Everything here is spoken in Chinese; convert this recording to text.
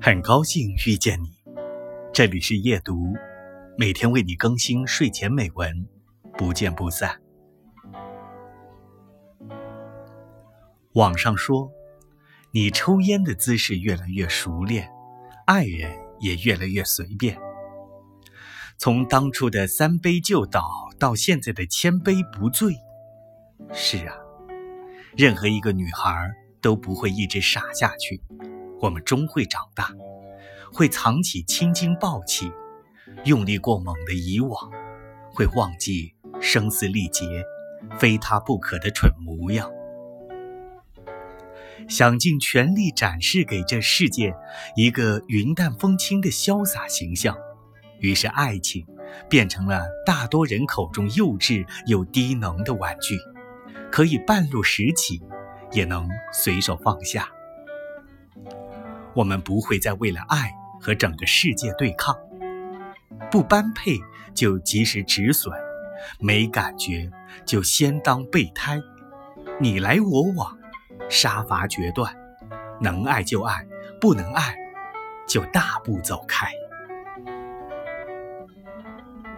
很高兴遇见你，这里是夜读，每天为你更新睡前美文，不见不散。网上说，你抽烟的姿势越来越熟练，爱人也越来越随便。从当初的三杯就倒，到现在的千杯不醉。是啊，任何一个女孩都不会一直傻下去。我们终会长大，会藏起青筋暴起，用力过猛的以往，会忘记声嘶力竭、非他不可的蠢模样，想尽全力展示给这世界一个云淡风轻的潇洒形象。于是，爱情变成了大多人口中幼稚又低能的玩具，可以半路拾起，也能随手放下。我们不会再为了爱和整个世界对抗，不般配就及时止损，没感觉就先当备胎，你来我往，杀伐决断，能爱就爱，不能爱就大步走开。